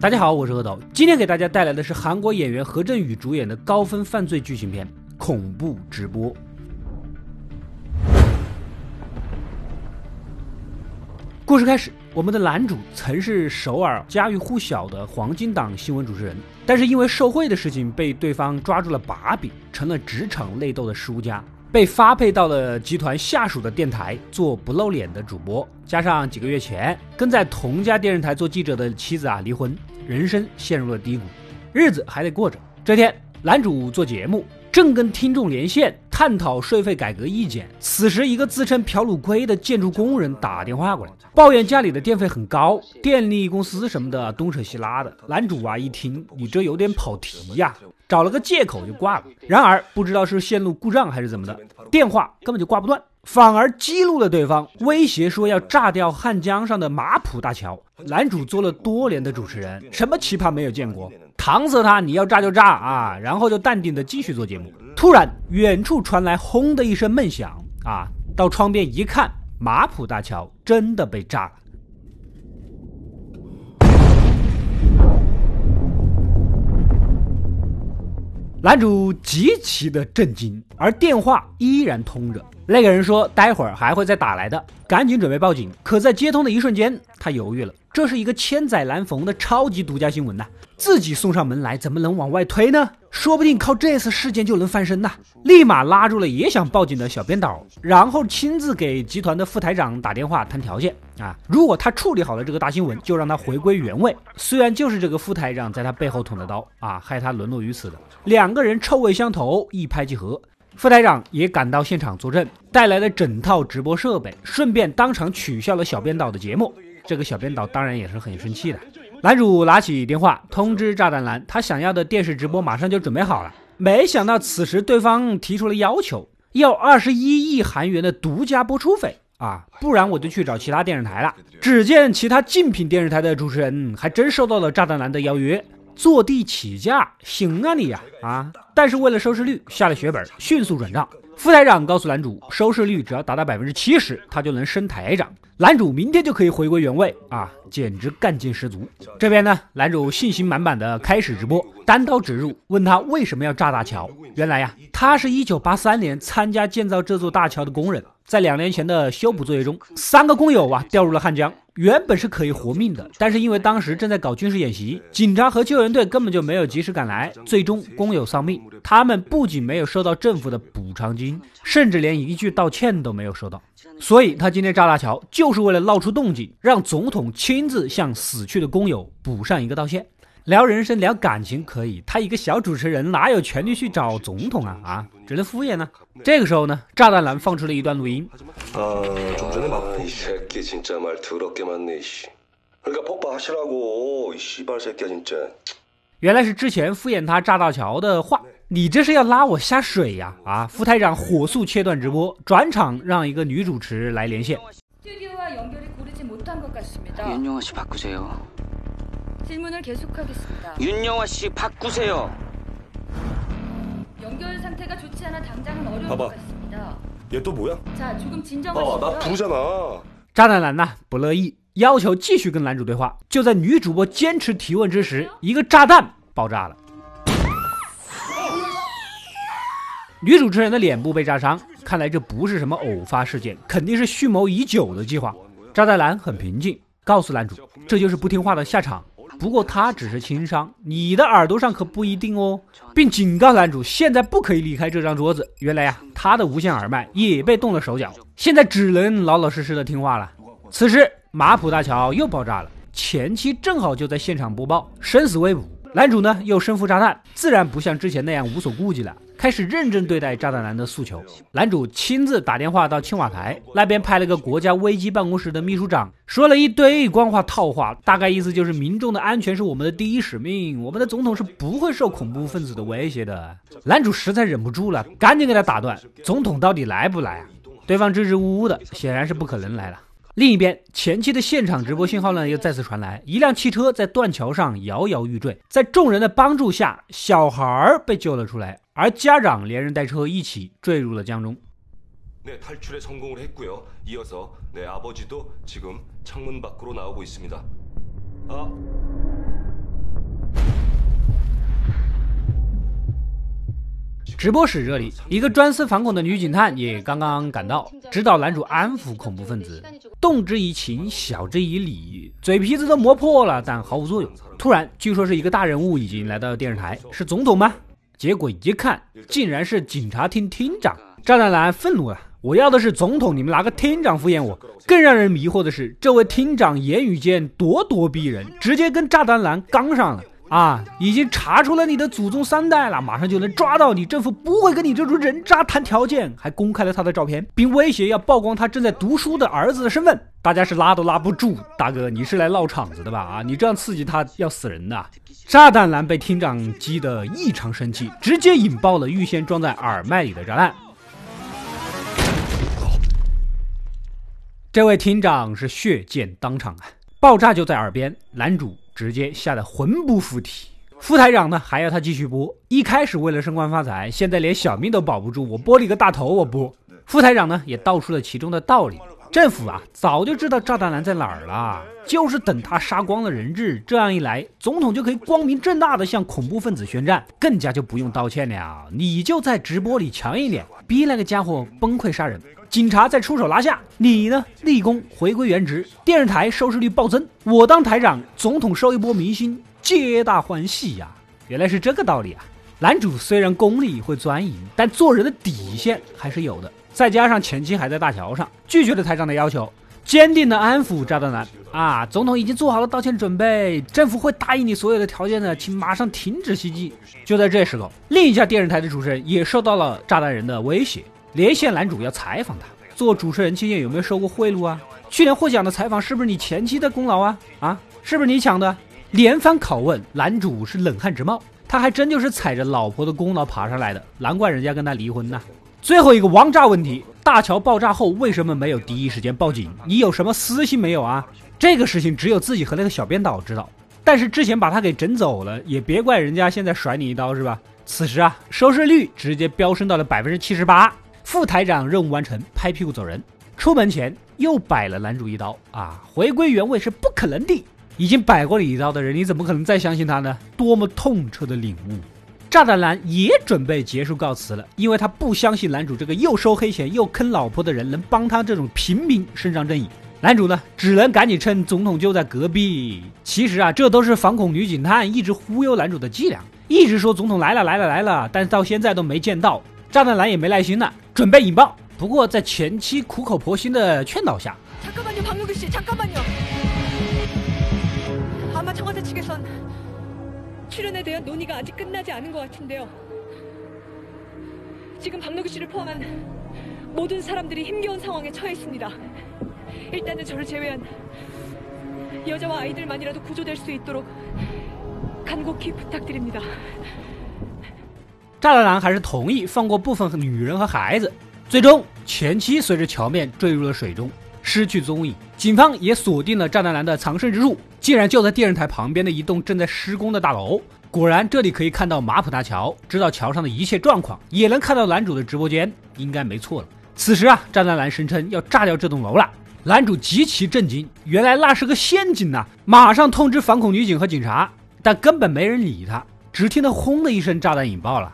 大家好我是阿斗。今天给大家带来的是韩国演员何振宇主演的高分犯罪剧情片恐怖直播。故事开始我们的男主曾是首尔家喻户晓的黄金档新闻主持人但是因为受贿的事情被对方抓住了把柄成了职场内斗的输家被发配到了集团下属的电台做不露脸的主播。加上几个月前跟在同家电视台做记者的妻子啊离婚人生陷入了低谷日子还得过着。这天男主做节目正跟听众连线探讨税费改革意见。此时一个自称朴鲁圭的建筑工人打电话过来抱怨家里的电费很高电力公司什么的东扯西拉的。男主啊一听你这有点跑题呀找了个借口就挂了。然而不知道是线路故障还是怎么的电话根本就挂不断反而激怒了对方威胁说要炸掉汉江上的马浦大桥。男主做了多年的主持人什么奇葩没有见过？搪塞他你要炸就炸啊然后就淡定的继续做节目。突然远处传来轰的一声闷响啊到窗边一看马浦大桥真的被炸了。男主极其的震惊而电话依然通着那个人说待会儿还会再打来的。赶紧准备报警可在接通的一瞬间他犹豫了。这是一个千载难逢的超级独家新闻呐。自己送上门来怎么能往外推呢？说不定靠这次事件就能翻身呐。立马拉住了也想报警的小编导然后亲自给集团的副台长打电话谈条件啊。如果他处理好了这个大新闻就让他回归原位虽然就是这个副台长在他背后捅的刀啊害他沦落于此的。两个人臭味相投一拍即合。副台长也赶到现场作证带来了整套直播设备顺便当场取消了小编导的节目。这个小编导当然也是很生气的。男主拿起电话通知炸弹男他想要的电视直播马上就准备好了没想到此时对方提出了要求要二十一亿韩元的独家播出费啊不然我就去找其他电视台了。只见其他竞品电视台的主持人还真收到了炸弹男的邀约坐地起价行啊你呀啊但是为了收视率下了血本迅速转账。副台长告诉男主收视率只要达到百分之七十他就能升台长。男主明天就可以回归原位啊简直干劲十足。这边呢男主信心满满的开始直播单刀直入问他为什么要炸大桥。原来呀他是一九八三年参加建造这座大桥的工人在两年前的修补作业中三个工友啊掉入了汉江。原本是可以活命的但是因为当时正在搞军事演习警察和救援队根本就没有及时赶来最终工友丧命。他们不仅没有收到政府的补偿金甚至连一句道歉都没有收到。所以他今天炸大桥就是为了闹出动静让总统亲自向死去的工友补上一个道歉。聊人生聊感情可以。他一个小主持人哪有权利去找总统啊？啊只能敷衍呢？这个时候呢炸弹男放出了一段录音。原来是之前敷衍他炸道桥的话你这是要拉我下水呀？啊副台长火速切断直播转场让一个女主持来连线。 질문을 계속하겠습니 다. 윤영화 씨, 바꾸세 요. 봐 봐. 얘뭐 야? 자, 조금 진 정. 나부잖 아. 炸弹男呢不乐意，要求继续跟男主对话。就在女主播坚持提问之时，一个炸弹爆炸了。女主持人的脸部被炸伤，看来这不是什么偶发事件，肯定是蓄谋已久的计划。炸弹男很平静，告诉男主，这就是不听话的下场。不过他只是轻伤你的耳朵上可不一定哦。并警告男主现在不可以离开这张桌子。原来呀他的无线耳麦也被动了手脚。现在只能老老实实的听话了此时马浦大桥又爆炸了前期正好就在现场播报生死未卜男主呢又身负炸弹自然不像之前那样无所顾忌了。开始认真对待炸弹男的诉求。男主亲自打电话到青瓦台那边派了个国家危机办公室的秘书长说了一堆官话套话大概意思就是民众的安全是我们的第一使命我们的总统是不会受恐怖分子的威胁的。男主实在忍不住了赶紧给他打断总统到底来不来啊？对方支支吾吾的显然是不可能来了。另一边前期的现场直播信号呢又再次传来一辆汽车在断桥上摇摇欲坠在众人的帮助下小孩儿被救了出来而家长连人带车一起坠入了江中。直播室这里一个专司反恐的女警探也刚刚赶到指导男主安抚恐怖分子。动之以情，晓之以理，嘴皮子都磨破了，但毫无作用。突然，据说是一个大人物已经来到了电视台，是总统吗？结果一看，竟然是警察厅厅长。炸弹男愤怒了，我要的是总统，你们拿个厅长敷衍我。更让人迷惑的是，这位厅长言语间咄咄逼人，直接跟炸弹男刚上了。啊，已经查出了你的祖宗三代了，马上就能抓到你。政府不会跟你这种人渣谈条件，还公开了他的照片，并威胁要曝光他正在读书的儿子的身份。大家是拉都拉不住，大哥，你是来闹场子的吧？啊，你这样刺激他要死人的。炸弹男被厅长激得异常生气，直接引爆了预先装在耳麦里的炸弹。这位厅长是血溅当场啊，爆炸就在耳边，男主。直接吓得魂不附体，副台长呢还要他继续播。一开始为了升官发财，现在连小命都保不住，我播你个大头，我播。副台长呢也道出了其中的道理。政府啊早就知道炸弹男在哪儿了，就是等他杀光了人质，这样一来，总统就可以光明正大的向恐怖分子宣战，更加就不用道歉了。你就在直播里强一点，逼那个家伙崩溃杀人。警察再出手拿下你呢，立功回归原职，电视台收视率暴增，我当台长，总统收一波明星，皆大欢喜呀！原来是这个道理啊！男主虽然功力会钻营，但做人的底线还是有的。再加上前期还在大桥上，拒绝了台长的要求，坚定的安抚炸弹男啊！总统已经做好了道歉准备，政府会答应你所有的条件的，请马上停止袭击。就在这时候，另一家电视台的主持人也受到了炸弹人的威胁。连线男主要采访他，做主持人期间有没有收过贿赂啊？去年获奖的采访是不是你前妻的功劳啊？啊，是不是你抢的？连番拷问，男主是冷汗直冒。他还真就是踩着老婆的功劳爬上来的，难怪人家跟他离婚呢。最后一个王炸问题：大桥爆炸后为什么没有第一时间报警？你有什么私心没有啊？这个事情只有自己和那个小编导知道。但是之前把他给整走了，也别怪人家现在甩你一刀是吧？此时啊，收视率直接飙升到了百分之七十八。副台长任务完成，拍屁股走人。出门前又摆了男主一刀啊！回归原位是不可能的。已经摆过你一刀的人，你怎么可能再相信他呢？多么痛彻的领悟！炸弹男也准备结束告辞了，因为他不相信男主这个又收黑钱又坑老婆的人能帮他这种平民伸张正义。男主呢，只能赶紧趁总统就在隔壁。其实啊，这都是反恐女警探一直忽悠男主的伎俩，一直说总统来了来了来了，但是到现在都没见到。炸弹男也没耐心了。准备引爆，不过在前妻苦口婆心的劝导下，炸弹男还是同意放过部分女人和孩子，最终前妻随着桥面坠入了水中，失去踪影。警方也锁定了炸弹男的藏身之处，竟然就在电视台旁边的一栋正在施工的大楼。果然这里可以看到马浦大桥，知道桥上的一切状况，也能看到男主的直播间，应该没错了。此时啊，炸弹男声称要炸掉这栋楼了，男主极其震惊，原来那是个陷阱呐，马上通知反恐女警和警察。但根本没人理他，只听到轰的一声炸弹引爆了。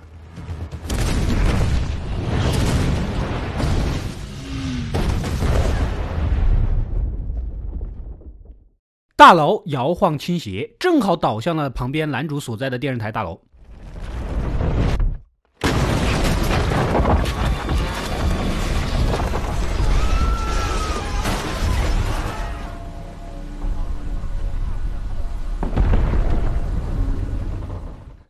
大楼摇晃倾斜，正好倒向了旁边男主所在的电视台大楼。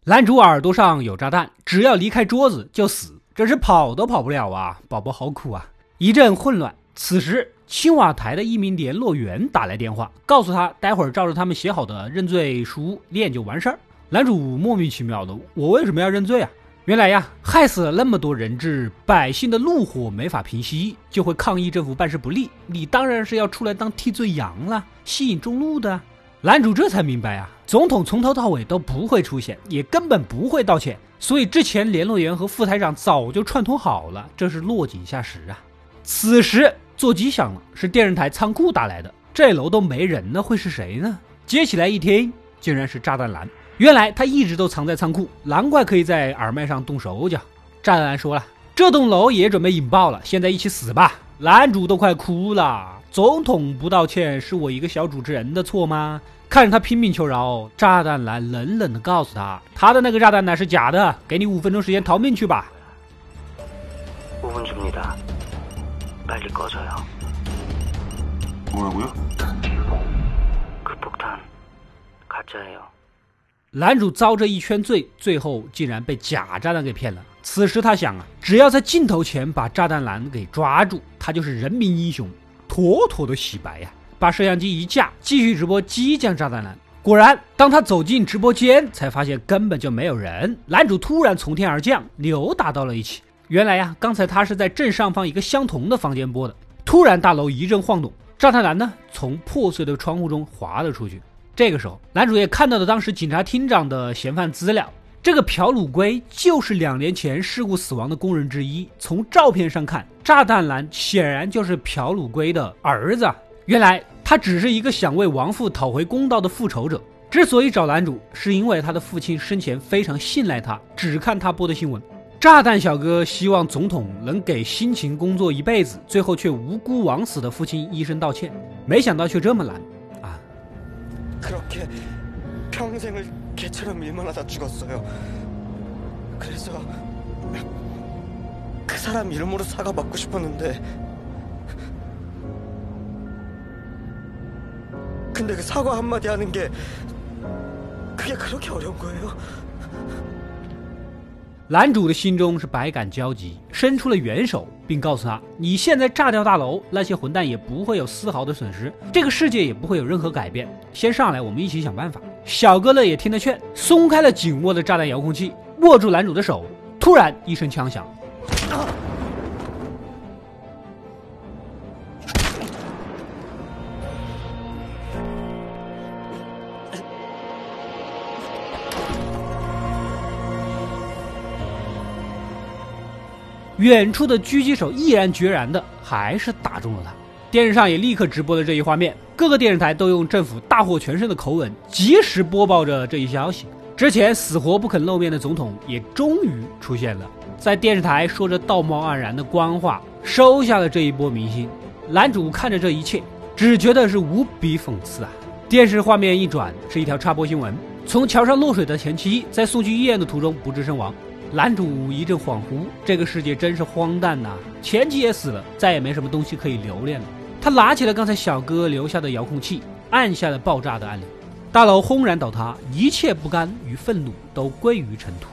男主耳朵上有炸弹，只要离开桌子就死，真是跑都跑不了啊！宝宝好苦啊！一阵混乱，此时。青瓦台的一名联络员打来电话，告诉他待会儿照着他们写好的认罪书念就完事儿。男主莫名其妙的，我为什么要认罪啊？原来呀，害死了那么多人质，百姓的怒火没法平息，就会抗议政府办事不力。你当然是要出来当替罪羊了，吸引众怒的。男主这才明白啊，总统从头到尾都不会出现，也根本不会道歉，所以之前联络员和副台长早就串通好了，这是落井下石啊。此时。座机响了，是电视台仓库打来的。这楼都没人了，会是谁呢？接起来一听，竟然是炸弹男。原来他一直都藏在仓库，难怪可以在耳麦上动手脚。炸弹男说了，这栋楼也准备引爆了，现在一起死吧！男主都快哭了。总统不道歉，是我一个小主持人的错吗？看着他拼命求饶，炸弹男冷冷的告诉他，他的那个炸弹乃是假的，给你五分钟时间逃命去吧。五分钟니 다， 빨리꺼져요뭐라고요그폭탄가짜예요男主遭这一圈罪，最后竟然被假炸弹给骗了。此时他想啊，只要在镜头前把炸弹男给抓住，他就是人民英雄。妥妥的洗白呀！把摄像机一架，继续直播激将炸弹男。果然，当他走进直播间，才发现根本就没有人。男主突然从天而降，扭打到了一起。 原来呀，刚才他是在正上方一个相同的房间播的。突然，大楼一阵晃动，炸弹男呢从破碎的窗户中滑了出去。这个时候，男主也看到了当时警察厅长的嫌犯资料。这个朴鲁圭就是两年前事故死亡的工人之一。从照片上看，炸弹男显然就是朴鲁圭的儿子。原来他只是一个想为亡父讨回公道的复仇者。之所以找男主，是因为他的父亲生前非常信赖他，只看他播的新闻。炸弹小哥希望总统能给辛勤工作一辈子，最后却无辜枉死的父亲医生道歉，没想到却这么难啊！男主的心中是百感交集，伸出了援手，并告诉他：“你现在炸掉大楼，那些混蛋也不会有丝毫的损失，这个世界也不会有任何改变。先上来，我们一起想办法。”小哥呢也听了劝，松开了紧握的炸弹遥控器，握住男主的手。突然一声枪响。远处的狙击手毅然决然的，还是打中了他。电视上也立刻直播了这一画面，各个电视台都用政府大获全胜的口吻，及时播报着这一消息。之前死活不肯露面的总统也终于出现了，在电视台说着道貌岸然的官话，收下了这一波明星。男主看着这一切，只觉得是无比讽刺啊！电视画面一转，是一条插播新闻：从桥上落水的前妻，在送去医院的途中不治身亡。男主一阵恍惚，这个世界真是荒诞呐！前妻也死了，再也没什么东西可以留恋了。他拿起了刚才小哥留下的遥控器，按下了爆炸的按钮，大楼轰然倒塌，一切不甘与愤怒都归于尘土。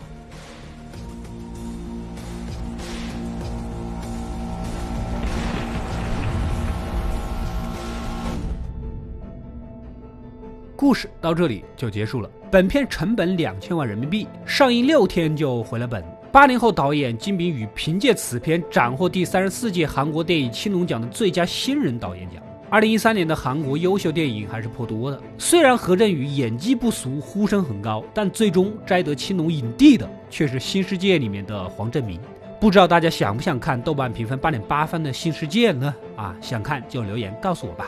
故事到这里就结束了。本片成本两千万人民币，上映六天就回了本。八零后导演金炳宇凭借此片斩获第三十四届韩国电影青龙奖的最佳新人导演奖。二零一三年的韩国优秀电影还是颇多的，虽然何振宇演技不俗，呼声很高，但最终摘得青龙影帝的却是《新世界》里面的黄正明。不知道大家想不想看豆瓣评分八点八分的《新世界》呢？啊，想看就留言告诉我吧。